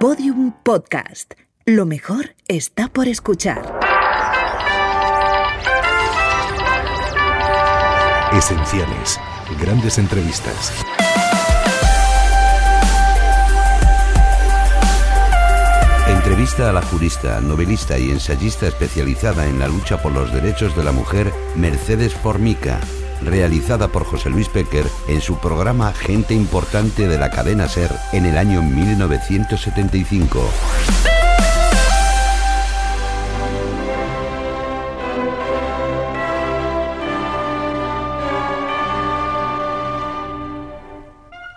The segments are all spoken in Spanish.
Podium Podcast. Lo mejor está por escuchar. Esenciales. Grandes entrevistas. Entrevista a la jurista, novelista y ensayista especializada en la lucha por los derechos de la mujer, Mercedes Formica, realizada por José Luis Pecker en su programa Gente Importante de la cadena Ser en el año 1975.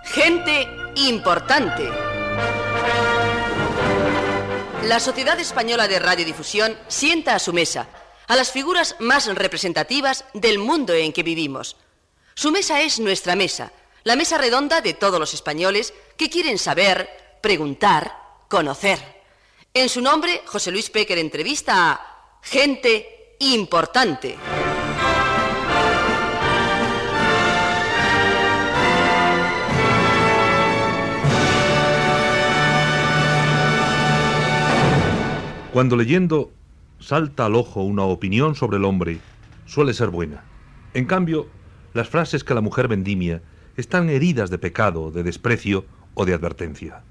Gente importante. La Sociedad Española de Radiodifusión sienta a su mesa a las figuras más representativas del mundo en que vivimos. Su mesa es nuestra mesa, la mesa redonda de todos los españoles que quieren saber, preguntar, conocer. En su nombre, José Luis Pecker entrevista a gente importante. Cuando leyendo salta al ojo una opinión sobre el hombre, suele ser buena. En cambio, las frases que la mujer vendimia están heridas de pecado, de desprecio o de advertencia.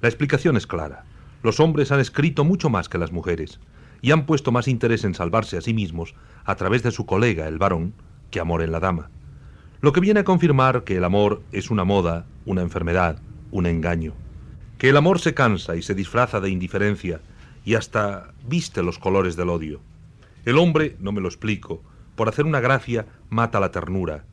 La explicación es clara. Los hombres han escrito mucho más que las mujeres y han puesto más interés en salvarse a sí mismos a través de su colega, el varón, que amor en la dama. Lo que viene a confirmar que el amor es una moda, una enfermedad, un engaño. Que el amor se cansa y se disfraza de indiferencia y hasta viste los colores del odio. El hombre, no me lo explico, por hacer una gracia mata la ternura,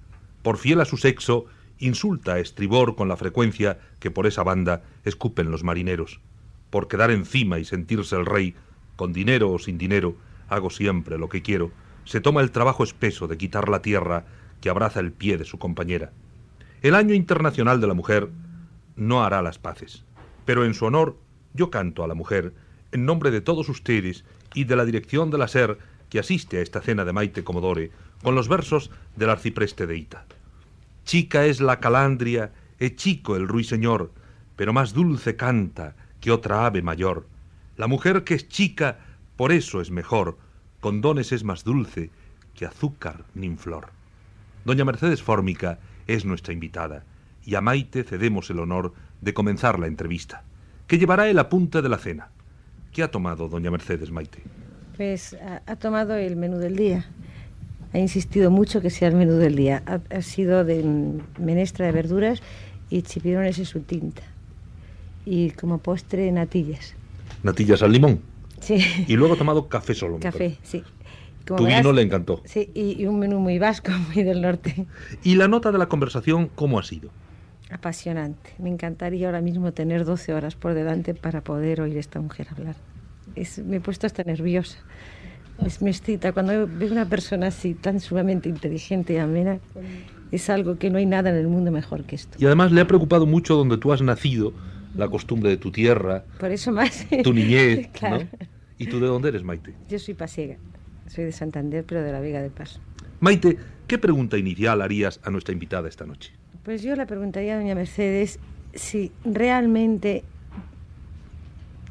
por fiel a su sexo insulta a estribor con la frecuencia que por esa banda escupen los marineros, por quedar encima y sentirse el rey, con dinero o sin dinero, hago siempre lo que quiero, se toma el trabajo espeso de quitar la tierra que abraza el pie de su compañera. El Año Internacional de la Mujer no hará las paces, pero en su honor yo canto a la mujer en nombre de todos ustedes y de la dirección de la SER que asiste a esta cena de Maite Comodore, con los versos del arcipreste de Ita. Chica es la calandria, es chico el ruiseñor, pero más dulce canta que otra ave mayor. La mujer que es chica, por eso es mejor, con dones es más dulce que azúcar ni flor. Doña Mercedes Fórmica es nuestra invitada, y a Maite cedemos el honor de comenzar la entrevista, que llevará el apunte de la cena. ¿Qué ha tomado doña Mercedes Maite? Pues ha, tomado el menú del día. Ha insistido mucho que sea el menú del día. Ha, sido de menestra de verduras y chipirones en su tinta. Y como postre, natillas. ¿Natillas al limón? Sí. Y luego ha tomado café solo. Café, sí. tu vino le encantó. Sí, y, y un menú muy vasco, muy del norte. ¿Y la nota de la conversación cómo ha sido? Apasionante. Me encantaría ahora mismo tener 12 horas por delante para poder oír a esta mujer hablar. me he puesto hasta nerviosa. Es, me excita. Cuando veo una persona así, tan sumamente inteligente y amena, es algo que no hay nada en el mundo mejor que esto. Y además le ha preocupado mucho donde tú has nacido, la costumbre de tu tierra. Por eso más. Tu niñez. claro. ¿Y tú de dónde eres, Maite? Yo soy pasiega. Soy de Santander, pero de la Vega de Paso. Maite, ¿qué pregunta inicial harías a nuestra invitada esta noche? Pues yo le preguntaría a doña Mercedes si realmente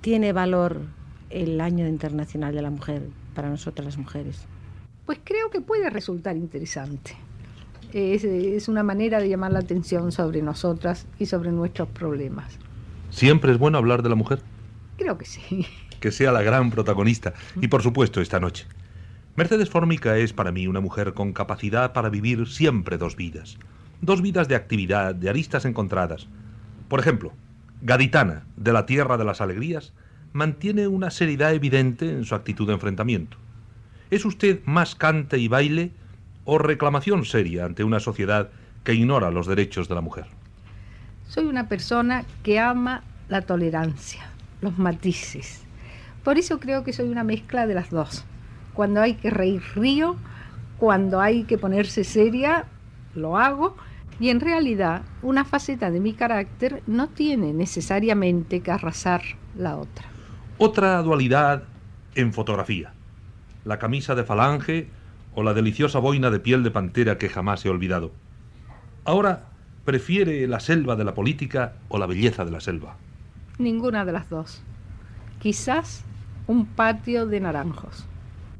tiene valor el Año Internacional de la Mujer para nosotras las mujeres. Pues creo que puede resultar interesante. Es, es, una manera de llamar la atención sobre nosotras y sobre nuestros problemas. ¿Siempre es bueno hablar de la mujer? Creo que sí. Que sea la gran protagonista. Y por supuesto, esta noche. Mercedes Formica es para mí una mujer con capacidad para vivir siempre dos vidas dos vidas de actividad, de aristas encontradas. Por ejemplo, Gaditana, de la Tierra de las Alegrías, mantiene una seriedad evidente en su actitud de enfrentamiento. ¿Es usted más cante y baile o reclamación seria ante una sociedad que ignora los derechos de la mujer? Soy una persona que ama la tolerancia, los matices. Por eso creo que soy una mezcla de las dos. Cuando hay que reír río, cuando hay que ponerse seria, lo hago y en realidad una faceta de mi carácter no tiene necesariamente que arrasar la otra. Otra dualidad en fotografía. La camisa de falange o la deliciosa boina de piel de pantera que jamás he olvidado. Ahora prefiere la selva de la política o la belleza de la selva. Ninguna de las dos. Quizás un patio de naranjos.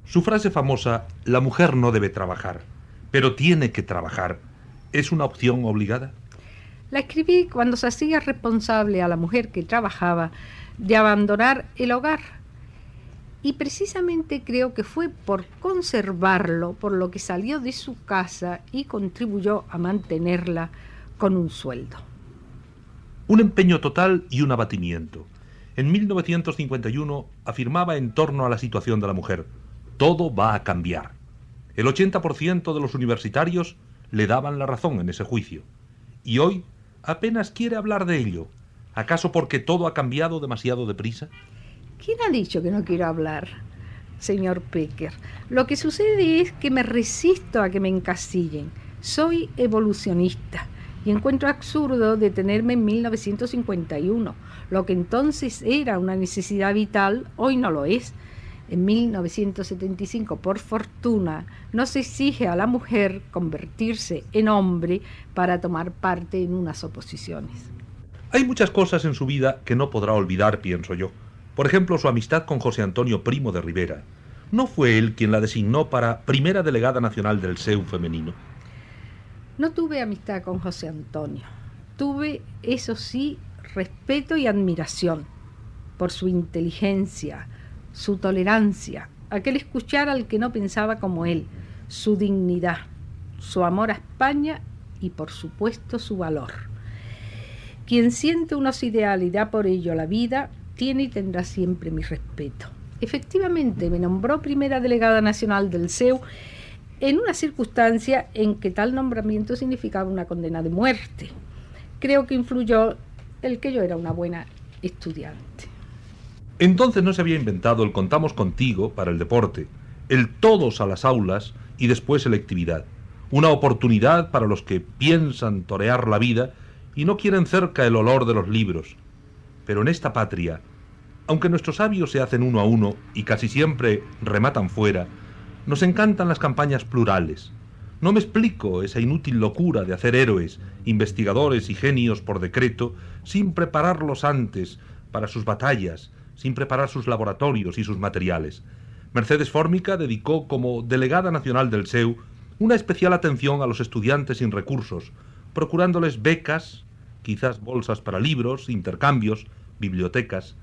Su frase famosa, la mujer no debe trabajar, pero tiene que trabajar, ¿es una opción obligada? La escribí cuando se hacía responsable a la mujer que trabajaba de abandonar el hogar. Y precisamente creo que fue por conservarlo, por lo que salió de su casa y contribuyó a mantenerla con un sueldo. Un empeño total y un abatimiento. En 1951 afirmaba en torno a la situación de la mujer, todo va a cambiar. El 80% de los universitarios le daban la razón en ese juicio. Y hoy apenas quiere hablar de ello. ¿Acaso porque todo ha cambiado demasiado deprisa? ¿Quién ha dicho que no quiero hablar, señor Pecker? Lo que sucede es que me resisto a que me encasillen. Soy evolucionista y encuentro absurdo detenerme en 1951. Lo que entonces era una necesidad vital, hoy no lo es. En 1975, por fortuna, no se exige a la mujer convertirse en hombre para tomar parte en unas oposiciones. Hay muchas cosas en su vida que no podrá olvidar, pienso yo. Por ejemplo, su amistad con José Antonio Primo de Rivera. ¿No fue él quien la designó para primera delegada nacional del SEU femenino? No tuve amistad con José Antonio. Tuve, eso sí, respeto y admiración por su inteligencia, su tolerancia, aquel escuchar al que no pensaba como él, su dignidad, su amor a España y por supuesto su valor. Quien siente y da por ello la vida, tiene y tendrá siempre mi respeto. Efectivamente, me nombró primera delegada nacional del SEU en una circunstancia en que tal nombramiento significaba una condena de muerte. Creo que influyó el que yo era una buena estudiante. Entonces no se había inventado el contamos contigo para el deporte, el todos a las aulas y después selectividad. Una oportunidad para los que piensan torear la vida y no quieren cerca el olor de los libros. Pero en esta patria, aunque nuestros sabios se hacen uno a uno y casi siempre rematan fuera, nos encantan las campañas plurales. No me explico esa inútil locura de hacer héroes, investigadores y genios por decreto sin prepararlos antes para sus batallas, sin preparar sus laboratorios y sus materiales. Mercedes Fórmica dedicó como delegada nacional del SEU una especial atención a los estudiantes sin recursos, procurándoles becas, quizás bolsas para libros, intercambios, bibliotecas.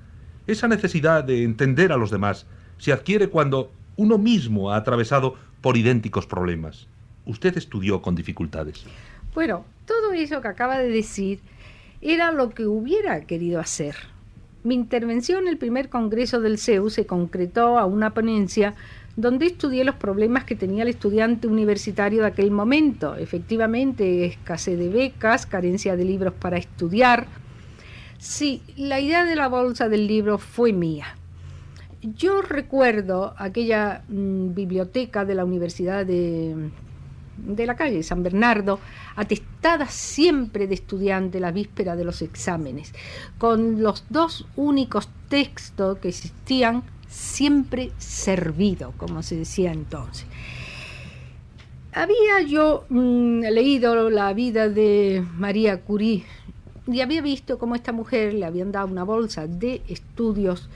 Esa necesidad de entender a los demás se adquiere cuando uno mismo ha atravesado por idénticos problemas. Usted estudió con dificultades. Bueno, todo eso que acaba de decir era lo que hubiera querido hacer. Mi intervención en el primer congreso del CEU se concretó a una ponencia donde estudié los problemas que tenía el estudiante universitario de aquel momento. Efectivamente, escasez de becas, carencia de libros para estudiar. Sí, la idea de la bolsa del libro fue mía. Yo recuerdo aquella mm, biblioteca de la Universidad de, de la calle San Bernardo, atestada siempre de estudiante la víspera de los exámenes, con los dos únicos textos que existían siempre servido, como se decía entonces. Había yo mm, leído la vida de María Curie y había visto cómo esta mujer le habían dado una bolsa de estudios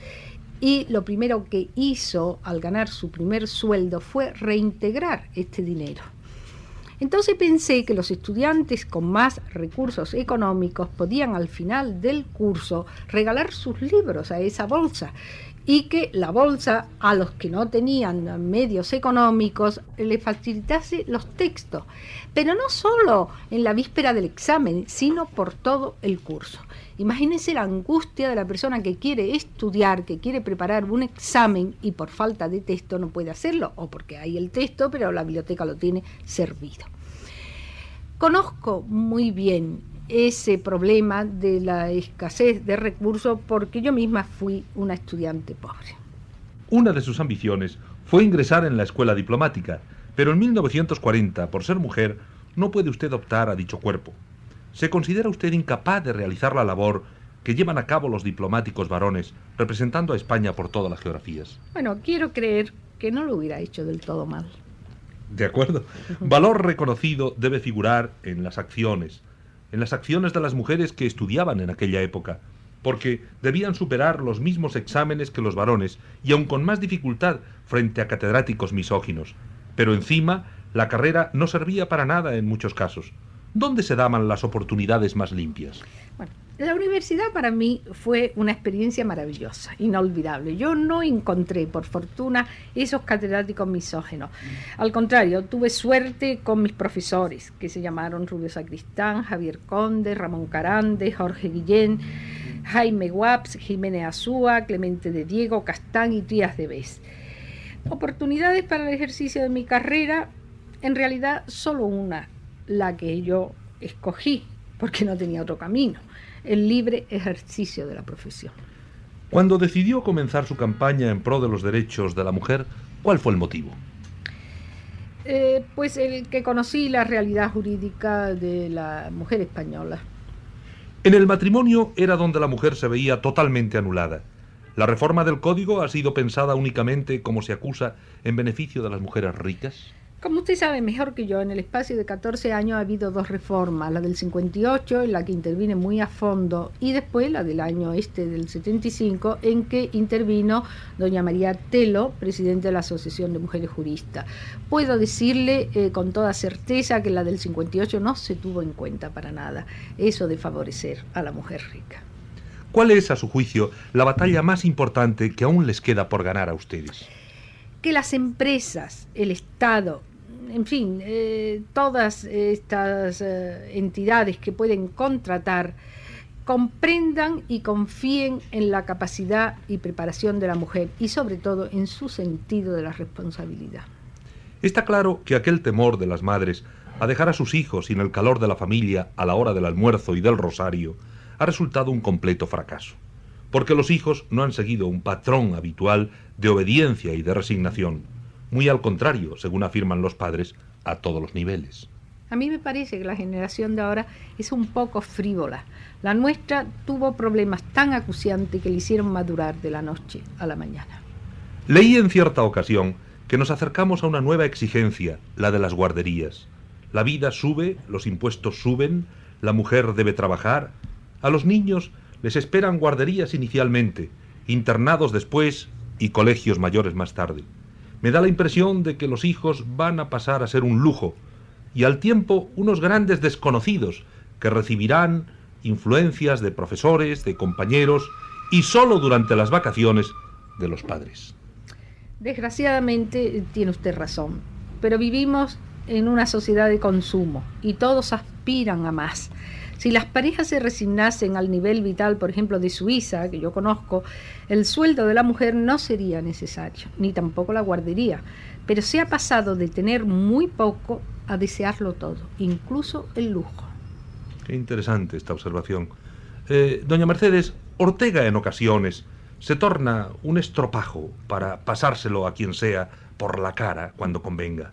y lo primero que hizo al ganar su primer sueldo fue reintegrar este dinero. Entonces pensé que los estudiantes con más recursos económicos podían al final del curso regalar sus libros a esa bolsa y que la bolsa a los que no tenían medios económicos les facilitase los textos, pero no solo en la víspera del examen, sino por todo el curso. Imagínense la angustia de la persona que quiere estudiar, que quiere preparar un examen y por falta de texto no puede hacerlo, o porque hay el texto, pero la biblioteca lo tiene servido. Conozco muy bien ese problema de la escasez de recursos porque yo misma fui una estudiante pobre. Una de sus ambiciones fue ingresar en la escuela diplomática, pero en 1940, por ser mujer, no puede usted optar a dicho cuerpo. ¿Se considera usted incapaz de realizar la labor que llevan a cabo los diplomáticos varones representando a España por todas las geografías? Bueno, quiero creer que no lo hubiera hecho del todo mal. De acuerdo. Valor reconocido debe figurar en las acciones, en las acciones de las mujeres que estudiaban en aquella época. porque debían superar los mismos exámenes que los varones y aun con más dificultad frente a catedráticos misóginos. Pero encima, la carrera no servía para nada en muchos casos. ¿Dónde se daban las oportunidades más limpias? Bueno, la universidad para mí fue una experiencia maravillosa, inolvidable. Yo no encontré, por fortuna, esos catedráticos misógenos. Al contrario, tuve suerte con mis profesores, que se llamaron Rubio Sacristán, Javier Conde, Ramón Carande, Jorge Guillén, Jaime Waps, Jiménez Azúa, Clemente de Diego, Castán y Trías de Bes. Oportunidades para el ejercicio de mi carrera, en realidad solo una, la que yo escogí, porque no tenía otro camino, el libre ejercicio de la profesión. Cuando decidió comenzar su campaña en pro de los derechos de la mujer, ¿cuál fue el motivo? Eh, pues el que conocí la realidad jurídica de la mujer española. En el matrimonio era donde la mujer se veía totalmente anulada. ¿La reforma del código ha sido pensada únicamente, como se acusa, en beneficio de las mujeres ricas? Como usted sabe mejor que yo, en el espacio de 14 años ha habido dos reformas, la del 58, en la que intervine muy a fondo, y después la del año este del 75, en que intervino doña María Telo, presidente de la Asociación de Mujeres Juristas. Puedo decirle eh, con toda certeza que la del 58 no se tuvo en cuenta para nada, eso de favorecer a la mujer rica. ¿Cuál es, a su juicio, la batalla más importante que aún les queda por ganar a ustedes? Que las empresas, el Estado en fin, eh, todas estas eh, entidades que pueden contratar comprendan y confíen en la capacidad y preparación de la mujer y sobre todo en su sentido de la responsabilidad. Está claro que aquel temor de las madres a dejar a sus hijos sin el calor de la familia a la hora del almuerzo y del rosario ha resultado un completo fracaso, porque los hijos no han seguido un patrón habitual de obediencia y de resignación muy al contrario, según afirman los padres, a todos los niveles. A mí me parece que la generación de ahora es un poco frívola. La nuestra tuvo problemas tan acuciantes que le hicieron madurar de la noche a la mañana. Leí en cierta ocasión que nos acercamos a una nueva exigencia, la de las guarderías. La vida sube, los impuestos suben, la mujer debe trabajar. A los niños les esperan guarderías inicialmente, internados después y colegios mayores más tarde. Me da la impresión de que los hijos van a pasar a ser un lujo y al tiempo unos grandes desconocidos que recibirán influencias de profesores, de compañeros y solo durante las vacaciones de los padres. Desgraciadamente tiene usted razón, pero vivimos en una sociedad de consumo y todos aspiran a más. Si las parejas se resignasen al nivel vital, por ejemplo, de Suiza, que yo conozco, el sueldo de la mujer no sería necesario, ni tampoco la guardería. Pero se ha pasado de tener muy poco a desearlo todo, incluso el lujo. Qué interesante esta observación. Eh, doña Mercedes, Ortega en ocasiones se torna un estropajo para pasárselo a quien sea por la cara cuando convenga.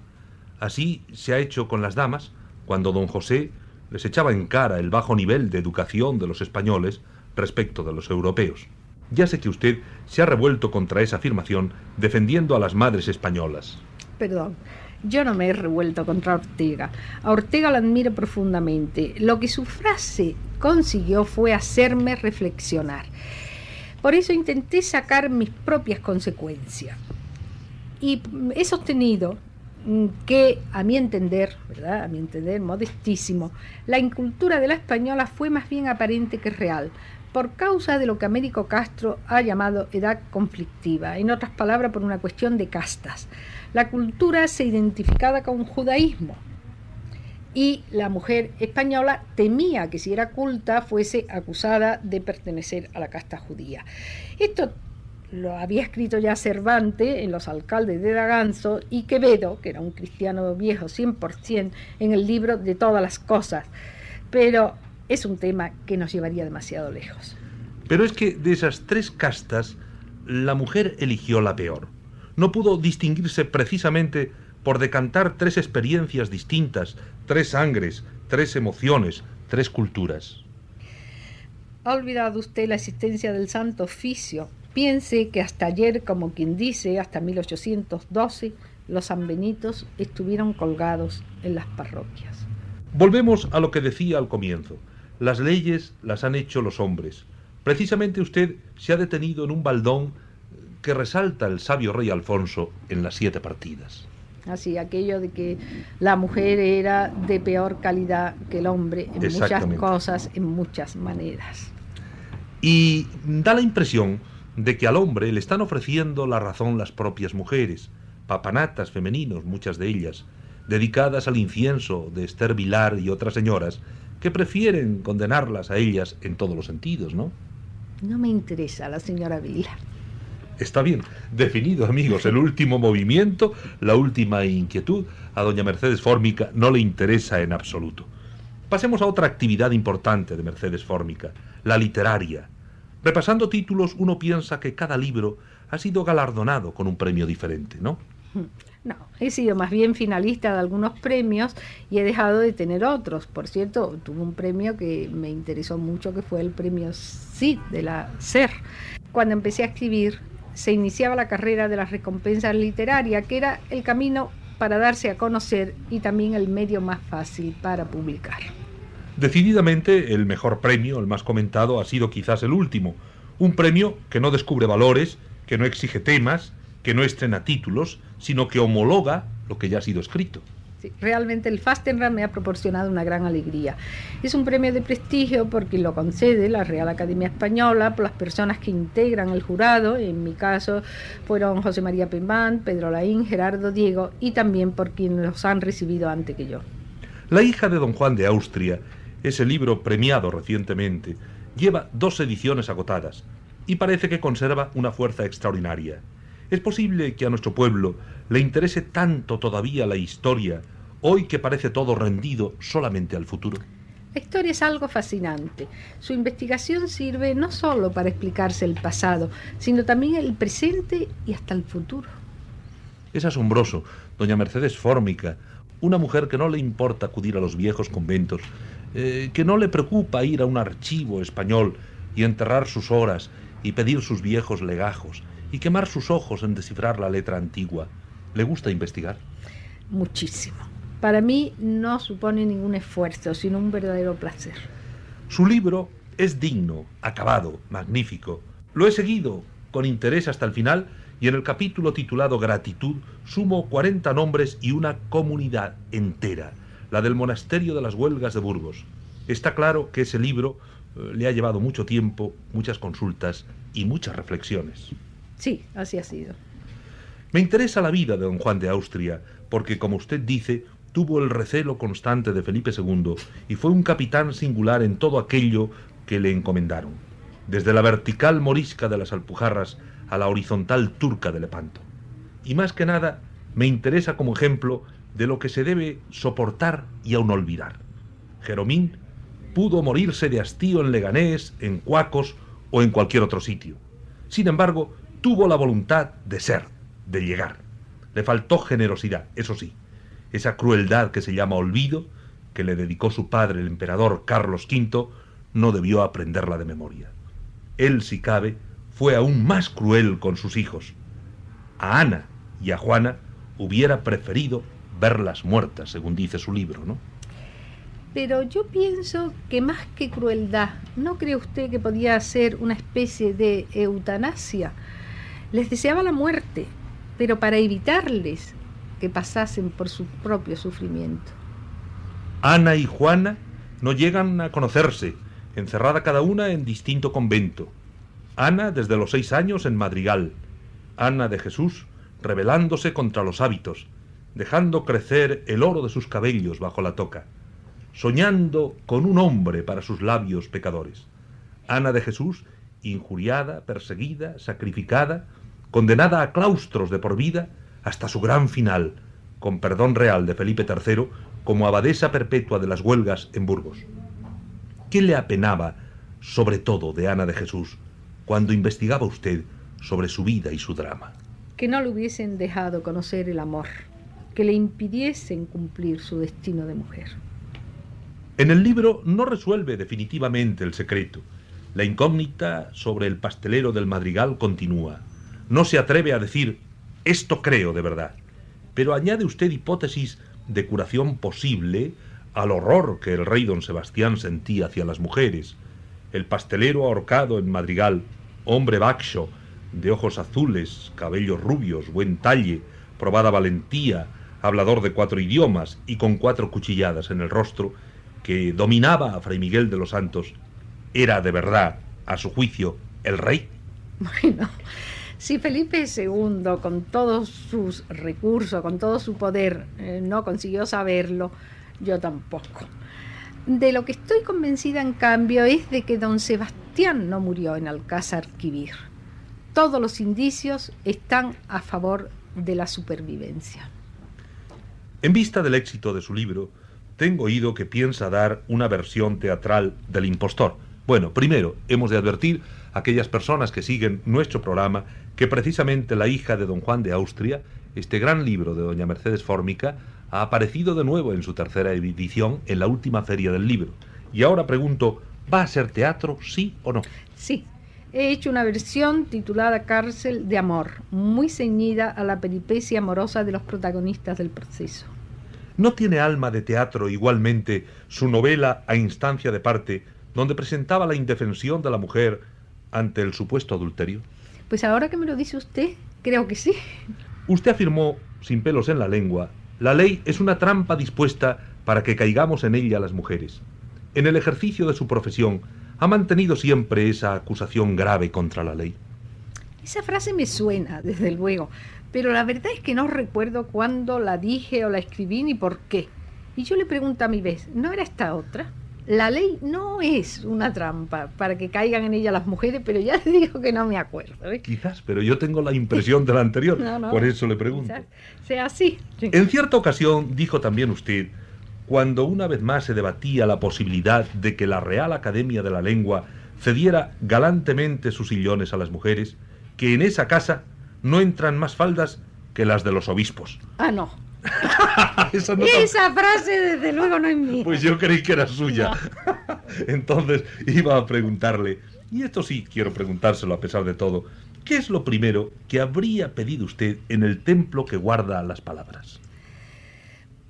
Así se ha hecho con las damas, cuando don José les echaba en cara el bajo nivel de educación de los españoles respecto de los europeos. Ya sé que usted se ha revuelto contra esa afirmación defendiendo a las madres españolas. Perdón, yo no me he revuelto contra Ortega. A Ortega la admiro profundamente. Lo que su frase consiguió fue hacerme reflexionar. Por eso intenté sacar mis propias consecuencias. Y he sostenido que a mi entender, ¿verdad? A mi entender, modestísimo, la incultura de la española fue más bien aparente que real, por causa de lo que Américo Castro ha llamado edad conflictiva, en otras palabras, por una cuestión de castas. La cultura se identificaba con judaísmo y la mujer española temía que si era culta fuese acusada de pertenecer a la casta judía. Esto lo había escrito ya Cervantes en Los alcaldes de Daganzo y Quevedo, que era un cristiano viejo 100%, en el libro de todas las cosas. Pero es un tema que nos llevaría demasiado lejos. Pero es que de esas tres castas, la mujer eligió la peor. No pudo distinguirse precisamente por decantar tres experiencias distintas, tres sangres, tres emociones, tres culturas. ¿Ha olvidado usted la existencia del Santo Oficio Piense que hasta ayer, como quien dice, hasta 1812, los sanbenitos estuvieron colgados en las parroquias. Volvemos a lo que decía al comienzo. Las leyes las han hecho los hombres. Precisamente usted se ha detenido en un baldón que resalta el sabio rey Alfonso en las siete partidas. Así, aquello de que la mujer era de peor calidad que el hombre en muchas cosas, en muchas maneras. Y da la impresión de que al hombre le están ofreciendo la razón las propias mujeres, papanatas femeninos, muchas de ellas, dedicadas al incienso de Esther Vilar y otras señoras, que prefieren condenarlas a ellas en todos los sentidos, ¿no? No me interesa la señora Vila. Está bien, definido amigos, el último movimiento, la última inquietud, a doña Mercedes Fórmica no le interesa en absoluto. Pasemos a otra actividad importante de Mercedes Fórmica, la literaria. Repasando títulos, uno piensa que cada libro ha sido galardonado con un premio diferente, ¿no? No, he sido más bien finalista de algunos premios y he dejado de tener otros. Por cierto, tuve un premio que me interesó mucho, que fue el premio CID de la SER. Cuando empecé a escribir, se iniciaba la carrera de las recompensas literarias, que era el camino para darse a conocer y también el medio más fácil para publicar. Decididamente, el mejor premio, el más comentado, ha sido quizás el último. Un premio que no descubre valores, que no exige temas, que no estrena títulos, sino que homologa lo que ya ha sido escrito. Sí, realmente el Fastenrath me ha proporcionado una gran alegría. Es un premio de prestigio porque lo concede la Real Academia Española por las personas que integran el jurado. En mi caso fueron José María Pemán, Pedro Laín, Gerardo Diego y también por quienes los han recibido antes que yo. La hija de don Juan de Austria, ese libro premiado recientemente, lleva dos ediciones agotadas y parece que conserva una fuerza extraordinaria. ¿Es posible que a nuestro pueblo le interese tanto todavía la historia, hoy que parece todo rendido solamente al futuro? La historia es algo fascinante. Su investigación sirve no solo para explicarse el pasado, sino también el presente y hasta el futuro. Es asombroso, doña Mercedes Fórmica, una mujer que no le importa acudir a los viejos conventos, eh, que no le preocupa ir a un archivo español y enterrar sus horas y pedir sus viejos legajos y quemar sus ojos en descifrar la letra antigua. ¿Le gusta investigar? Muchísimo. Para mí no supone ningún esfuerzo, sino un verdadero placer. Su libro es digno, acabado, magnífico. Lo he seguido con interés hasta el final y en el capítulo titulado Gratitud sumo 40 nombres y una comunidad entera, la del Monasterio de las Huelgas de Burgos. Está claro que ese libro eh, le ha llevado mucho tiempo, muchas consultas y muchas reflexiones. Sí, así ha sido. Me interesa la vida de don Juan de Austria, porque, como usted dice, tuvo el recelo constante de Felipe II y fue un capitán singular en todo aquello que le encomendaron, desde la vertical morisca de las Alpujarras a la horizontal turca de Lepanto. Y más que nada, me interesa como ejemplo de lo que se debe soportar y aún olvidar. Jeromín pudo morirse de hastío en Leganés, en Cuacos o en cualquier otro sitio. Sin embargo, tuvo la voluntad de ser, de llegar. Le faltó generosidad, eso sí, esa crueldad que se llama olvido, que le dedicó su padre, el emperador Carlos V, no debió aprenderla de memoria. Él, si cabe, fue aún más cruel con sus hijos. A Ana y a Juana hubiera preferido verlas muertas, según dice su libro, ¿no? Pero yo pienso que más que crueldad, ¿no cree usted que podía ser una especie de eutanasia? Les deseaba la muerte, pero para evitarles que pasasen por su propio sufrimiento. Ana y Juana no llegan a conocerse, encerrada cada una en distinto convento. Ana desde los seis años en Madrigal, Ana de Jesús rebelándose contra los hábitos, dejando crecer el oro de sus cabellos bajo la toca, soñando con un hombre para sus labios pecadores. Ana de Jesús, injuriada, perseguida, sacrificada, condenada a claustros de por vida hasta su gran final, con perdón real de Felipe III, como abadesa perpetua de las huelgas en Burgos. ¿Qué le apenaba, sobre todo, de Ana de Jesús, cuando investigaba usted sobre su vida y su drama? Que no le hubiesen dejado conocer el amor, que le impidiesen cumplir su destino de mujer. En el libro no resuelve definitivamente el secreto. La incógnita sobre el pastelero del madrigal continúa. No se atreve a decir, esto creo de verdad, pero añade usted hipótesis de curación posible al horror que el rey don Sebastián sentía hacia las mujeres. el pastelero ahorcado en Madrigal, hombre baxo, de ojos azules, cabellos rubios, buen talle, probada valentía, hablador de cuatro idiomas y con cuatro cuchilladas en el rostro, que dominaba a Fray Miguel de los Santos, era de verdad, a su juicio, el rey? Bueno, si Felipe II, con todos sus recursos, con todo su poder, eh, no consiguió saberlo, yo tampoco. De lo que estoy convencida, en cambio, es de que don Sebastián no murió en Alcázar Quibir. Todos los indicios están a favor de la supervivencia. En vista del éxito de su libro, tengo oído que piensa dar una versión teatral del impostor. Bueno, primero, hemos de advertir a aquellas personas que siguen nuestro programa que precisamente la hija de don Juan de Austria, este gran libro de doña Mercedes Fórmica, ha aparecido de nuevo en su tercera edición en la última feria del libro. Y ahora pregunto, ¿va a ser teatro, sí o no? Sí, he hecho una versión titulada Cárcel de Amor, muy ceñida a la peripecia amorosa de los protagonistas del proceso. ¿No tiene alma de teatro igualmente su novela A instancia de parte, donde presentaba la indefensión de la mujer ante el supuesto adulterio? Pues ahora que me lo dice usted, creo que sí. Usted afirmó, sin pelos en la lengua, la ley es una trampa dispuesta para que caigamos en ella las mujeres. En el ejercicio de su profesión, ha mantenido siempre esa acusación grave contra la ley. Esa frase me suena, desde luego, pero la verdad es que no recuerdo cuándo la dije o la escribí ni por qué. Y yo le pregunto a mi vez, ¿no era esta otra? La ley no es una trampa para que caigan en ella las mujeres, pero ya le digo que no me acuerdo. ¿eh? Quizás, pero yo tengo la impresión de la anterior, No, no. por eso le pregunto. Sea así. En cierta ocasión dijo también usted, cuando una vez más se debatía la posibilidad de que la Real Academia de la Lengua cediera galantemente sus sillones a las mujeres, que en esa casa no entran más faldas que las de los obispos. Ah, no. Esa no Esa frase, desde luego, no es mía. Pues yo creí que era suya. Entonces iba a preguntarle, y esto sí quiero preguntárselo a pesar de todo, ¿qué es lo primero que habría pedido usted en el templo que guarda las palabras?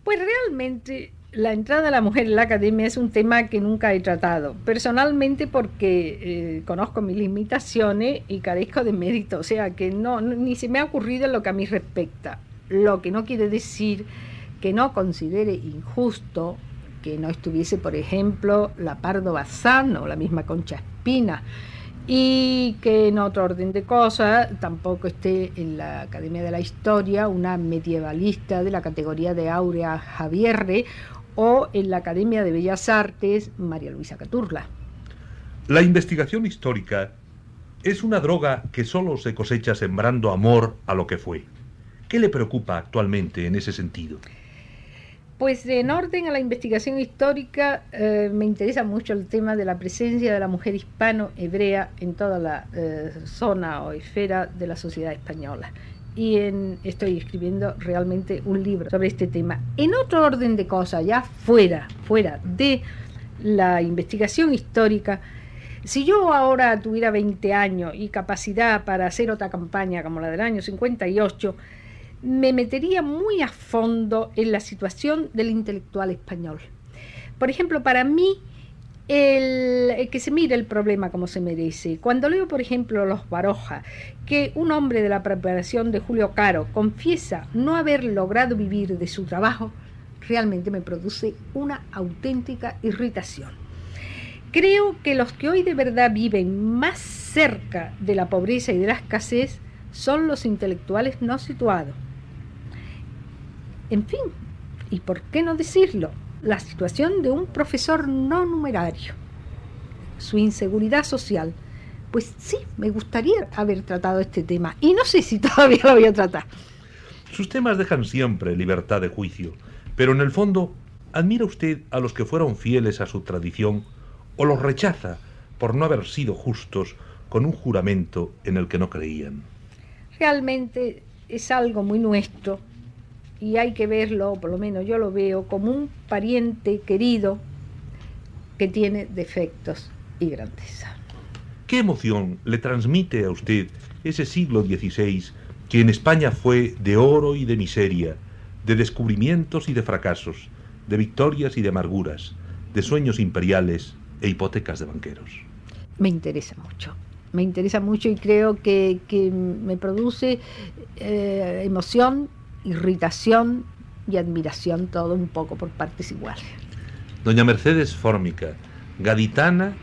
Pues realmente la entrada de la mujer en la academia es un tema que nunca he tratado. Personalmente porque eh, conozco mis limitaciones y carezco de mérito. O sea que no, ni se me ha ocurrido lo que a mí respecta. Lo que no quiere decir que no considere injusto que no estuviese, por ejemplo, la Pardo Bazán o la misma Concha Espina y que en otro orden de cosas tampoco esté en la Academia de la Historia una medievalista de la categoría de Aurea Javierre o en la Academia de Bellas Artes María Luisa Caturla. La investigación histórica es una droga que solo se cosecha sembrando amor a lo que fue. ¿Qué le preocupa actualmente en ese sentido? Pues en orden a la investigación histórica eh, me interesa mucho el tema de la presencia de la mujer hispano-hebrea en toda la eh, zona o esfera de la sociedad española. Y estoy escribiendo realmente un libro sobre este tema. En otro orden de cosas, ya fuera, fuera de la investigación histórica, si yo ahora tuviera 20 años y capacidad para hacer otra campaña como la del año 58, me metería muy a fondo en la situación del intelectual español. Por ejemplo, para mí, el, que se mire el problema como se merece. Cuando leo, por ejemplo, Los Baroja, que un hombre de la preparación de Julio Caro confiesa no haber logrado vivir de su trabajo, realmente me produce una auténtica irritación. Creo que los que hoy de verdad viven más cerca de la pobreza y de la escasez son los intelectuales no situados. En fin, ¿y por qué no decirlo? La situación de un profesor no numerario, su inseguridad social. Pues sí, me gustaría haber tratado este tema y no sé si todavía lo voy a tratar. Sus temas dejan siempre libertad de juicio, pero en el fondo, ¿admira usted a los que fueron fieles a su tradición o los rechaza por no haber sido justos con un juramento en el que no creían? Realmente es algo muy nuestro y hay que verlo, por lo menos yo lo veo, como un pariente querido que tiene defectos y grandeza. ¿Qué emoción le transmite a usted ese siglo XVI que en España fue de oro y de miseria, de descubrimientos y de fracasos, de victorias y de amarguras, de sueños imperiales e hipotecas de banqueros? me interesa mucho. Me interesa mucho y creo que, me produce eh, emoción, irritación y admiración, todo un poco por partes iguales. Doña Mercedes Fórmica, gaditana,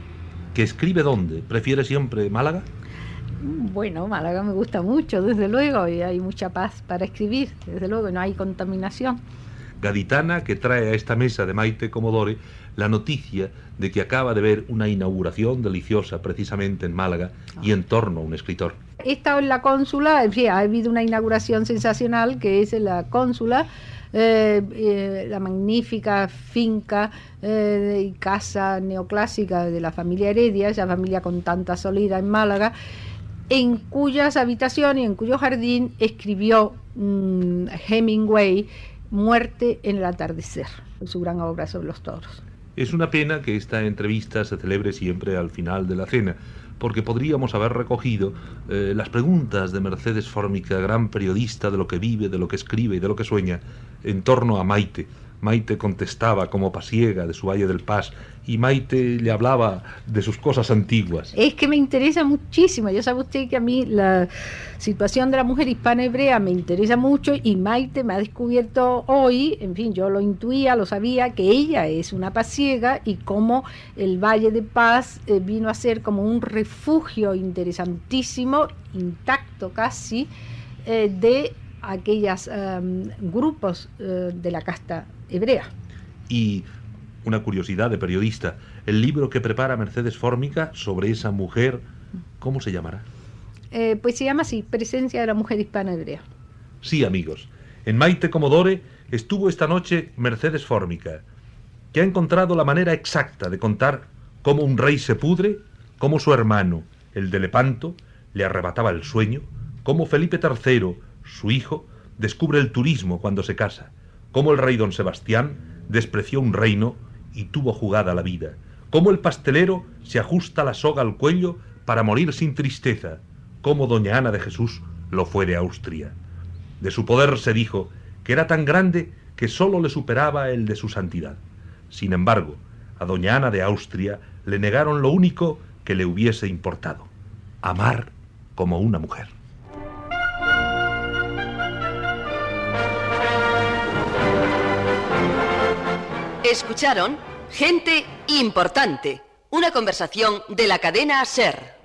que escribe dónde? ¿Prefiere siempre Málaga? Bueno, Málaga me gusta mucho, desde luego, y hay mucha paz para escribir, desde luego, no hay contaminación. Gaditana que trae a esta mesa de Maite Comodore la noticia de que acaba de ver una inauguración deliciosa precisamente en Málaga y en torno a un escritor. He estado en la cónsula, en ha habido una inauguración sensacional que es la cónsula, eh, eh, la magnífica finca eh, y casa neoclásica de la familia Heredia, esa familia con tanta solida en Málaga, en cuyas habitaciones y en cuyo jardín escribió mm, Hemingway Muerte en el atardecer, su gran obra sobre los toros. Es una pena que esta entrevista se celebre siempre al final de la cena, porque podríamos haber recogido eh, las preguntas de Mercedes Fórmica, gran periodista de lo que vive, de lo que escribe y de lo que sueña, en torno a Maite, Maite contestaba como pasiega de su Valle del Paz y Maite le hablaba de sus cosas antiguas. Es que me interesa muchísimo. Ya sabe usted que a mí la situación de la mujer hispana hebrea me interesa mucho y Maite me ha descubierto hoy, en fin, yo lo intuía, lo sabía, que ella es una pasiega y cómo el Valle de Paz eh, vino a ser como un refugio interesantísimo, intacto casi, eh, de aquellos em, grupos eh, de la casta hebrea. Y una curiosidad de periodista, el libro que prepara Mercedes Fórmica sobre esa mujer, ¿cómo se llamará? Eh, pues se llama así, Presencia de la Mujer Hispana Hebrea. Sí, amigos. En Maite Comodore estuvo esta noche Mercedes Fórmica, que ha encontrado la manera exacta de contar cómo un rey se pudre, cómo su hermano, el de Lepanto, le arrebataba el sueño, cómo Felipe III, su hijo, descubre el turismo cuando se casa, cómo el rey don Sebastián despreció un reino y tuvo jugada la vida, cómo el pastelero se ajusta la soga al cuello para morir sin tristeza, cómo doña Ana de Jesús lo fue de Austria. De su poder se dijo que era tan grande que sólo le superaba el de su santidad. Sin embargo, a doña Ana de Austria le negaron lo único que le hubiese importado, amar como una mujer. Escucharon Gente Importante, una conversación de la cadena Ser.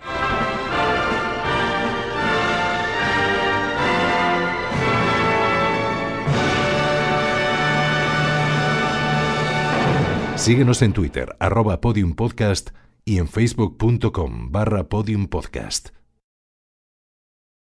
Síguenos en Twitter, arroba podiumpodcast y en facebook.com barra podiumpodcast.